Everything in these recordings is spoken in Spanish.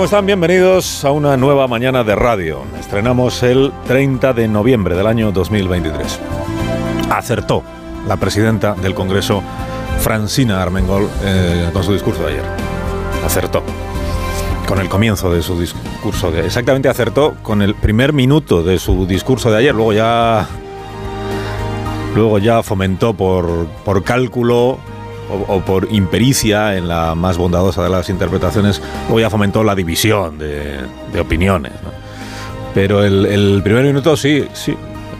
¿Cómo están? Bienvenidos a una nueva mañana de radio. Estrenamos el 30 de noviembre del año 2023. Acertó la presidenta del Congreso, Francina Armengol, eh, con su discurso de ayer. Acertó. Con el comienzo de su discurso. De, exactamente acertó con el primer minuto de su discurso de ayer. Luego ya. Luego ya fomentó por, por cálculo o, por impericia en la más bondadosa de las interpretaciones, luego ya fomentó la división de, opiniones. Pero el, el, primer minuto sí, sí.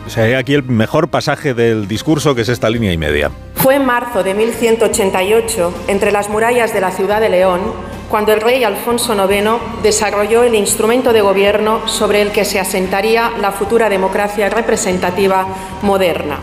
O sea, hay aquí el mejor pasaje del discurso, que es esta línea y media. Fue en marzo de 1188, entre las murallas de la ciudad de León, cuando el rey Alfonso IX desarrolló el instrumento de gobierno sobre el que se asentaría la futura democracia representativa moderna.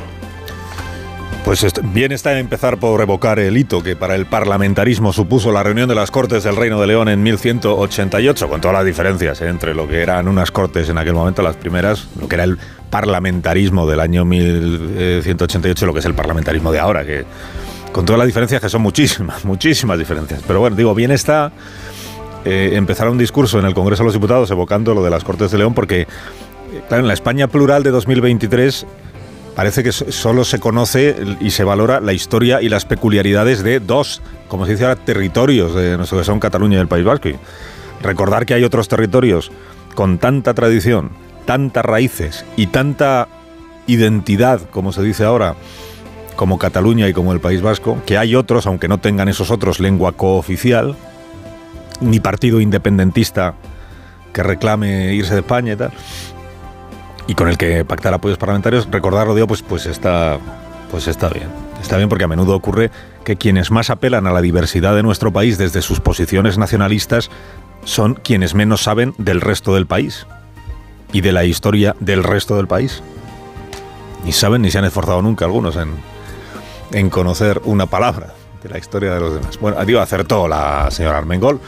Pues bien está empezar por revocar el hito que para el parlamentarismo supuso la reunión de las Cortes del Reino de León en 1188, con todas las diferencias ¿eh? entre lo que eran unas Cortes en aquel momento, las primeras, lo que era el parlamentarismo del año 1188, lo que es el parlamentarismo de ahora, que con todas las diferencias que son muchísimas, muchísimas diferencias. Pero bueno, digo, bien está eh, empezar un discurso en el Congreso de los Diputados evocando lo de las Cortes de León, porque, claro, en la España plural de 2023 parece que solo se conoce y se valora la historia y las peculiaridades de dos, como se dice ahora, territorios de nuestro que son Cataluña y el País Vasco. Recordar que hay otros territorios con tanta tradición, tantas raíces y tanta identidad, como se dice ahora, como Cataluña y como el País Vasco, que hay otros, aunque no tengan esos otros lengua cooficial, ni partido independentista que reclame irse de España y tal y con el que pactar apoyos parlamentarios, recordarlo, digo, pues, pues, está, pues está bien. Está bien porque a menudo ocurre que quienes más apelan a la diversidad de nuestro país desde sus posiciones nacionalistas son quienes menos saben del resto del país y de la historia del resto del país. Ni saben ni se han esforzado nunca algunos en, en conocer una palabra de la historia de los demás. Bueno, digo, acertó la señora Armengol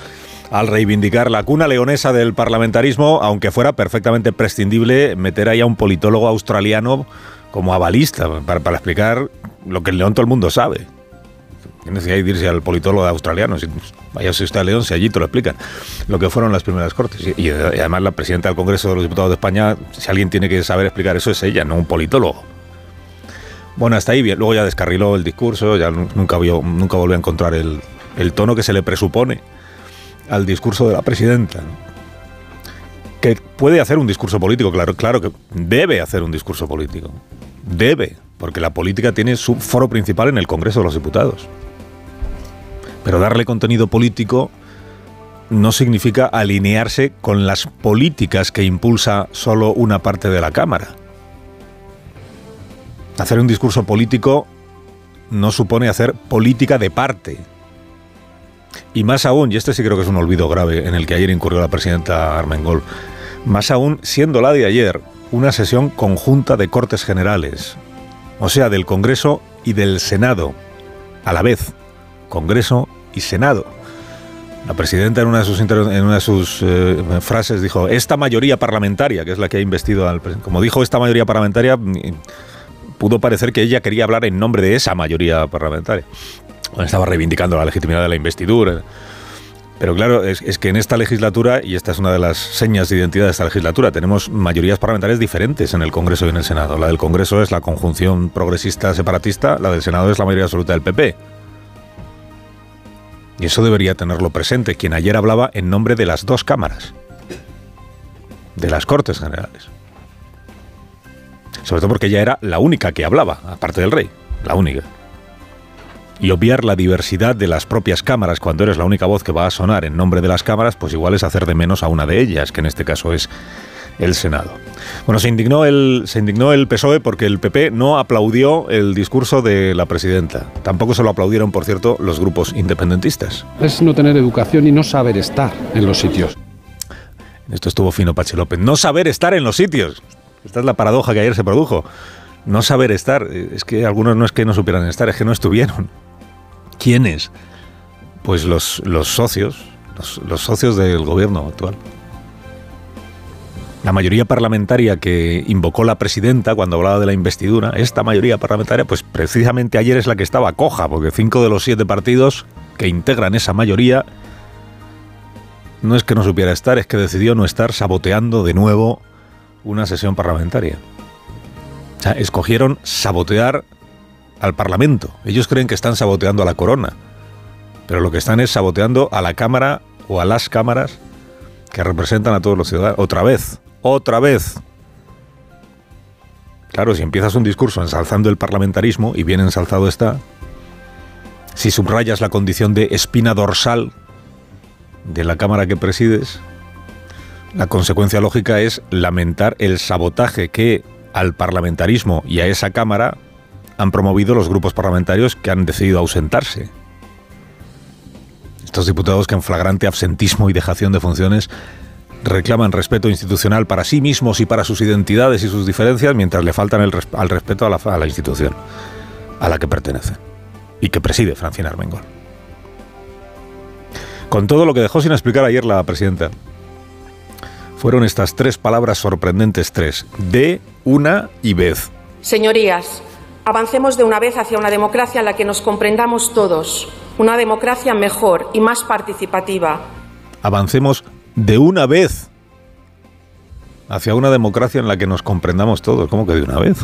al reivindicar la cuna leonesa del parlamentarismo, aunque fuera perfectamente prescindible meter ahí a un politólogo australiano como avalista para, explicar lo que en León todo el mundo sabe. ¿Qué necesidad de irse al politólogo australiano? Si, vaya si usted a León, si allí te lo explican. Lo que fueron las primeras cortes. Y, además la presidenta del Congreso de los Diputados de España, si alguien tiene que saber explicar eso es ella, no un politólogo. Bueno, hasta ahí. Luego ya descarriló el discurso, ya nunca, volvió a encontrar el, el tono que se le presupone al discurso de la presidenta. Que puede hacer un discurso político, claro, claro que debe hacer un discurso político. Debe, porque la política tiene su foro principal en el Congreso de los Diputados. Pero darle contenido político no significa alinearse con las políticas que impulsa solo una parte de la Cámara. Hacer un discurso político no supone hacer política de parte. Y más aún, y este sí creo que es un olvido grave en el que ayer incurrió la presidenta Armengol, más aún siendo la de ayer una sesión conjunta de Cortes Generales, o sea, del Congreso y del Senado, a la vez, Congreso y Senado. La presidenta en una de sus, eh, frases dijo, esta mayoría parlamentaria, que es la que ha investido al presidente, como dijo esta mayoría parlamentaria, pudo parecer que ella quería hablar en nombre de esa mayoría parlamentaria estaba reivindicando la legitimidad de la investidura. Pero claro, es, es, que en esta legislatura, y esta es una de las señas de identidad de esta legislatura, tenemos mayorías parlamentarias diferentes en el Congreso y en el Senado. La del Congreso es la conjunción progresista separatista, la del Senado es la mayoría absoluta del PP. Y eso debería tenerlo presente quien ayer hablaba en nombre de las dos cámaras, de las Cortes Generales. Sobre todo porque ella era la única que hablaba, aparte del rey, la única y obviar la diversidad de las propias cámaras cuando eres la única voz que va a sonar en nombre de las cámaras, pues igual es hacer de menos a una de ellas, que en este caso es el Senado. Bueno, se indignó el, se indignó el PSOE porque el PP no aplaudió el discurso de la presidenta. Tampoco se lo aplaudieron, por cierto, los grupos independentistas. Es no tener educación y no saber estar en los sitios. Esto estuvo fino Pachi López. No saber estar en los sitios. Esta es la paradoja que ayer se produjo. No saber estar. Es que algunos no es que no supieran estar, es que no estuvieron. ¿Quiénes? Pues los, los socios, los, los socios del gobierno actual. La mayoría parlamentaria que invocó la presidenta cuando hablaba de la investidura, esta mayoría parlamentaria, pues precisamente ayer es la que estaba coja, porque cinco de los siete partidos que integran esa mayoría no es que no supiera estar, es que decidió no estar saboteando de nuevo una sesión parlamentaria. O sea, escogieron sabotear al Parlamento. Ellos creen que están saboteando a la corona, pero lo que están es saboteando a la Cámara o a las cámaras que representan a todos los ciudadanos. Otra vez, otra vez. Claro, si empiezas un discurso ensalzando el parlamentarismo, y bien ensalzado está, si subrayas la condición de espina dorsal de la Cámara que presides, la consecuencia lógica es lamentar el sabotaje que al parlamentarismo y a esa Cámara han promovido los grupos parlamentarios que han decidido ausentarse. Estos diputados que en flagrante absentismo y dejación de funciones reclaman respeto institucional para sí mismos y para sus identidades y sus diferencias mientras le faltan el al respeto a la, a la, institución a la que pertenecen y que preside Francina Armengol. Con todo lo que dejó sin explicar ayer la presidenta, fueron estas tres palabras sorprendentes, tres, de, una y vez. Señorías, avancemos de una vez hacia una democracia en la que nos comprendamos todos, una democracia mejor y más participativa. Avancemos de una vez hacia una democracia en la que nos comprendamos todos. ¿Cómo que de una vez?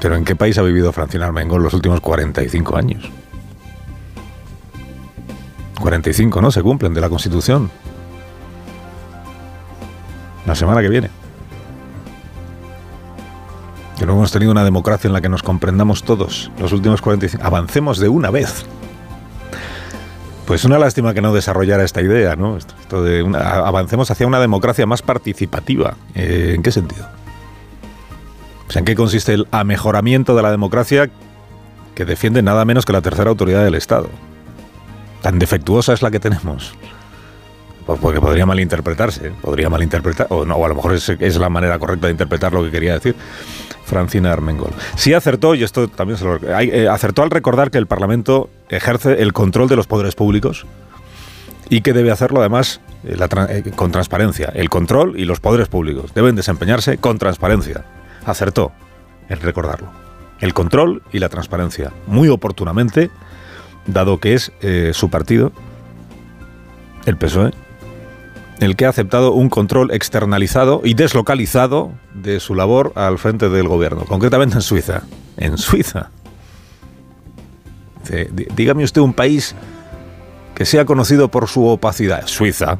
Pero ¿en qué país ha vivido Francina Armengol los últimos 45 años? 45, ¿no? Se cumplen de la Constitución. La semana que viene. Que no hemos tenido una democracia en la que nos comprendamos todos los últimos 45. Avancemos de una vez. Pues una lástima que no desarrollara esta idea, ¿no? Avancemos hacia una democracia más participativa. Eh, ¿En qué sentido? O ¿en qué consiste el amejoramiento de la democracia que defiende nada menos que la tercera autoridad del Estado? Tan defectuosa es la que tenemos. Porque podría malinterpretarse, podría malinterpretar, o no, a lo mejor es, la manera correcta de interpretar lo que quería decir Francina Armengol. Sí acertó, y esto también se lo, eh, acertó al recordar que el Parlamento ejerce el control de los poderes públicos y que debe hacerlo además eh, eh, con transparencia. El control y los poderes públicos deben desempeñarse con transparencia. Acertó en recordarlo. El control y la transparencia, muy oportunamente, dado que es eh, su partido, el PSOE, el que ha aceptado un control externalizado y deslocalizado de su labor al frente del gobierno, concretamente en Suiza. En Suiza. Dígame usted un país que sea conocido por su opacidad. Suiza.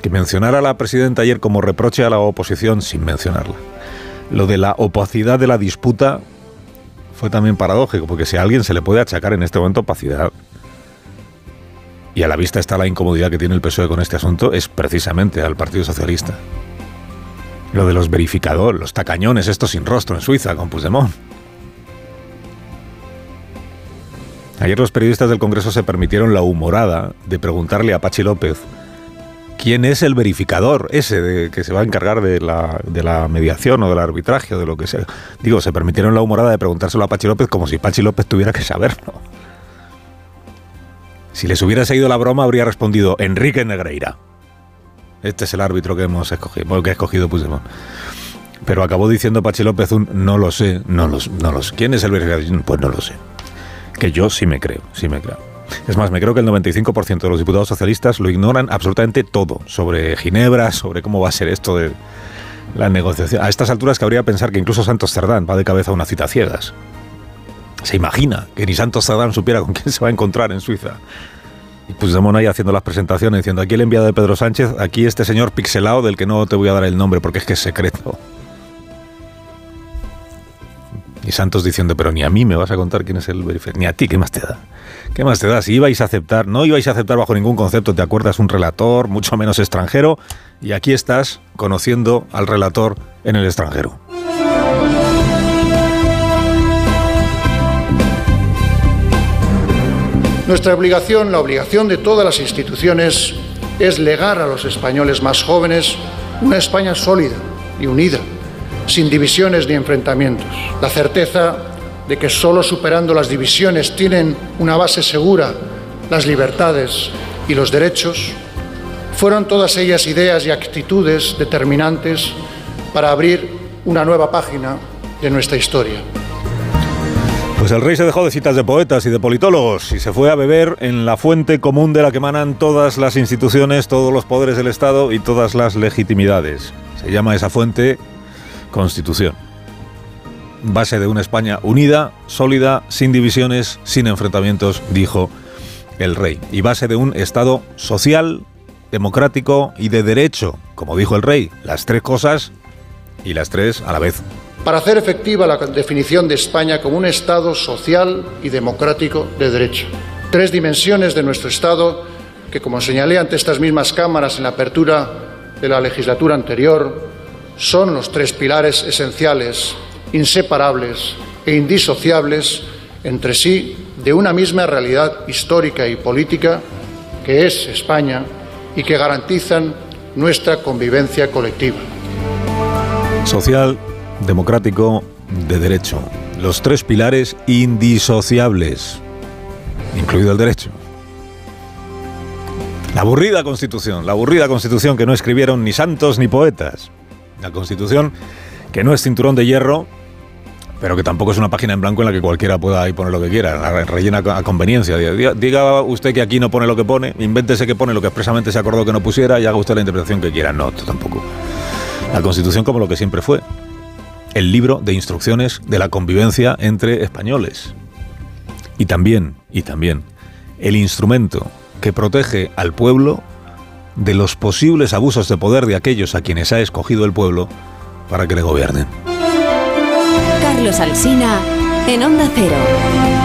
Que mencionara a la presidenta ayer como reproche a la oposición sin mencionarla. Lo de la opacidad de la disputa fue también paradójico, porque si a alguien se le puede achacar en este momento opacidad, y a la vista está la incomodidad que tiene el PSOE con este asunto, es precisamente al Partido Socialista. Lo de los verificadores, los tacañones, estos sin rostro en Suiza con Puigdemont. Ayer los periodistas del Congreso se permitieron la humorada de preguntarle a Pachi López quién es el verificador ese de, que se va a encargar de la, de la, mediación o del arbitraje o de lo que sea. Digo, se permitieron la humorada de preguntárselo a Pachi López como si Pachi López tuviera que saberlo. Si les hubiera seguido la broma, habría respondido Enrique Negreira. Este es el árbitro que hemos escogido, que ha escogido Puigdemont. Pero acabó diciendo Pachi López un no lo sé, no lo, no lo sé. ¿Quién es el verificador? Pues no lo sé. Que yo sí me creo, sí me creo. Es más, me creo que el 95% de los diputados socialistas lo ignoran absolutamente todo sobre Ginebra, sobre cómo va a ser esto de la negociación. A estas alturas cabría pensar que incluso Santos Cerdán va de cabeza a una cita ciegas. Se imagina que ni Santos Cerdán supiera con quién se va a encontrar en Suiza. Y Puigdemont ahí haciendo las presentaciones diciendo aquí el enviado de Pedro Sánchez, aquí este señor pixelado del que no te voy a dar el nombre porque es que es secreto. Y Santos diciendo, pero ni a mí me vas a contar quién es el verificador, ni a ti, ¿qué más te da? ¿Qué más te da? Si ibais a aceptar, no ibais a aceptar bajo ningún concepto, te acuerdas, un relator, mucho menos extranjero, y aquí estás conociendo al relator en el extranjero. Nuestra obligación, la obligación de todas las instituciones, es legar a los españoles más jóvenes una España sólida y unida, sin divisiones ni enfrentamientos. La certeza de que solo superando las divisiones tienen una base segura las libertades y los derechos, fueron todas ellas ideas y actitudes determinantes para abrir una nueva página de nuestra historia. Pues el rey se dejó de citas de poetas y de politólogos y se fue a beber en la fuente común de la que emanan todas las instituciones, todos los poderes del Estado y todas las legitimidades. Se llama esa fuente Constitución. Base de una España unida, sólida, sin divisiones, sin enfrentamientos, dijo el rey. Y base de un Estado social, democrático y de derecho, como dijo el rey. Las tres cosas y las tres a la vez para hacer efectiva la definición de España como un Estado social y democrático de derecho. Tres dimensiones de nuestro Estado que, como señalé ante estas mismas cámaras en la apertura de la legislatura anterior, son los tres pilares esenciales, inseparables e indisociables entre sí de una misma realidad histórica y política que es España y que garantizan nuestra convivencia colectiva. Social, democrático de derecho. Los tres pilares indisociables, incluido el derecho. La aburrida constitución, la aburrida constitución que no escribieron ni santos ni poetas. La constitución que no es cinturón de hierro, pero que tampoco es una página en blanco en la que cualquiera pueda ahí poner lo que quiera, rellena a conveniencia. Diga, usted que aquí no pone lo que pone, invéntese que pone lo que expresamente se acordó que no pusiera y haga usted la interpretación que quiera. No, tampoco. La constitución como lo que siempre fue, el libro de instrucciones de la convivencia entre españoles. Y también, y también, el instrumento que protege al pueblo de los posibles abusos de poder de aquellos a quienes ha escogido el pueblo para que le gobiernen. Carlos Alsina en Onda Cero.